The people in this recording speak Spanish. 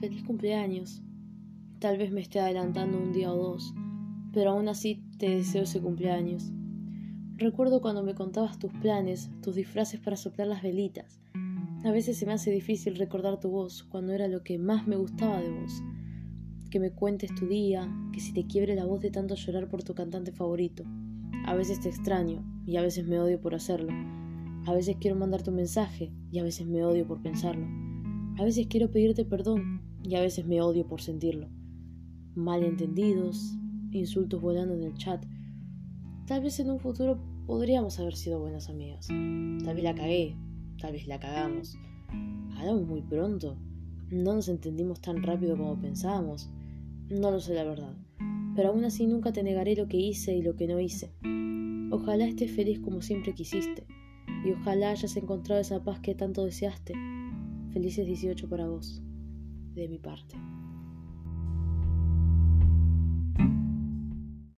feliz cumpleaños. Tal vez me esté adelantando un día o dos, pero aún así te deseo ese cumpleaños. Recuerdo cuando me contabas tus planes, tus disfraces para soplar las velitas. A veces se me hace difícil recordar tu voz cuando era lo que más me gustaba de vos. Que me cuentes tu día, que si te quiebre la voz de tanto llorar por tu cantante favorito. A veces te extraño y a veces me odio por hacerlo. A veces quiero mandarte un mensaje y a veces me odio por pensarlo. A veces quiero pedirte perdón y a veces me odio por sentirlo. Malentendidos, insultos volando en el chat. Tal vez en un futuro podríamos haber sido buenas amigas. Tal vez la cagué, tal vez la cagamos. Hablamos muy pronto. No nos entendimos tan rápido como pensábamos. No lo sé la verdad. Pero aún así nunca te negaré lo que hice y lo que no hice. Ojalá estés feliz como siempre quisiste. Y ojalá hayas encontrado esa paz que tanto deseaste. Felices 18 para vos de mi parte.